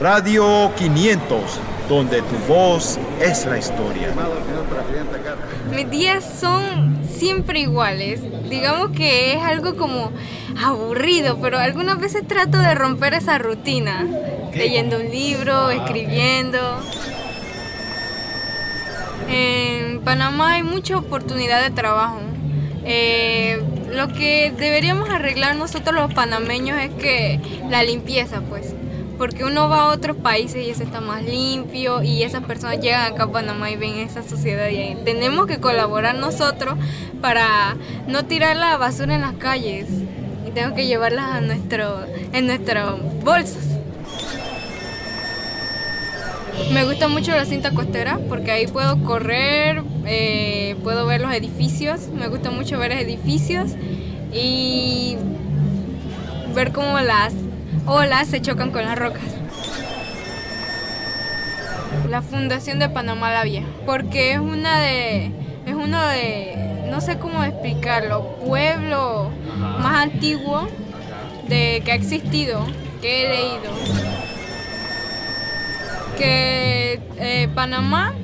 Radio 500, donde tu voz es la historia. Mis días son siempre iguales. Digamos que es algo como aburrido, pero algunas veces trato de romper esa rutina. Leyendo un libro, escribiendo. En Panamá hay mucha oportunidad de trabajo. Eh, lo que deberíamos arreglar nosotros los panameños es que la limpieza, pues. Porque uno va a otros países y eso está más limpio y esas personas llegan acá a Panamá y ven esa sociedad y tenemos que colaborar nosotros para no tirar la basura en las calles. Y tengo que llevarlas a nuestro, en nuestros bolsos. Me gusta mucho la cinta costera porque ahí puedo correr, eh, puedo ver los edificios, me gusta mucho ver edificios y ver cómo las olas se chocan con las rocas. La Fundación de Panamá la Vieja, porque es una de, es uno de, no sé cómo explicarlo, pueblo más antiguo de que ha existido, que he leído. Que eh, Panamá,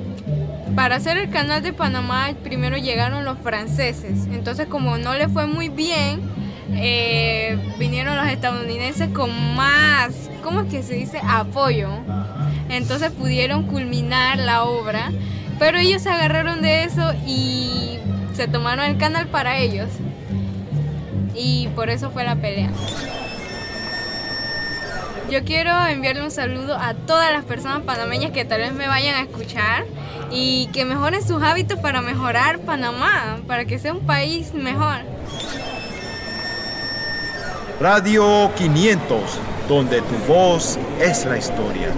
para hacer el canal de Panamá, primero llegaron los franceses. Entonces, como no le fue muy bien, eh, vinieron los estadounidenses con más, ¿cómo es que se dice? Apoyo. Entonces pudieron culminar la obra, pero ellos se agarraron de eso y se tomaron el canal para ellos. Y por eso fue la pelea. Yo quiero enviarle un saludo a todas las personas panameñas que tal vez me vayan a escuchar y que mejoren sus hábitos para mejorar Panamá, para que sea un país mejor. Radio 500, donde tu voz es la historia.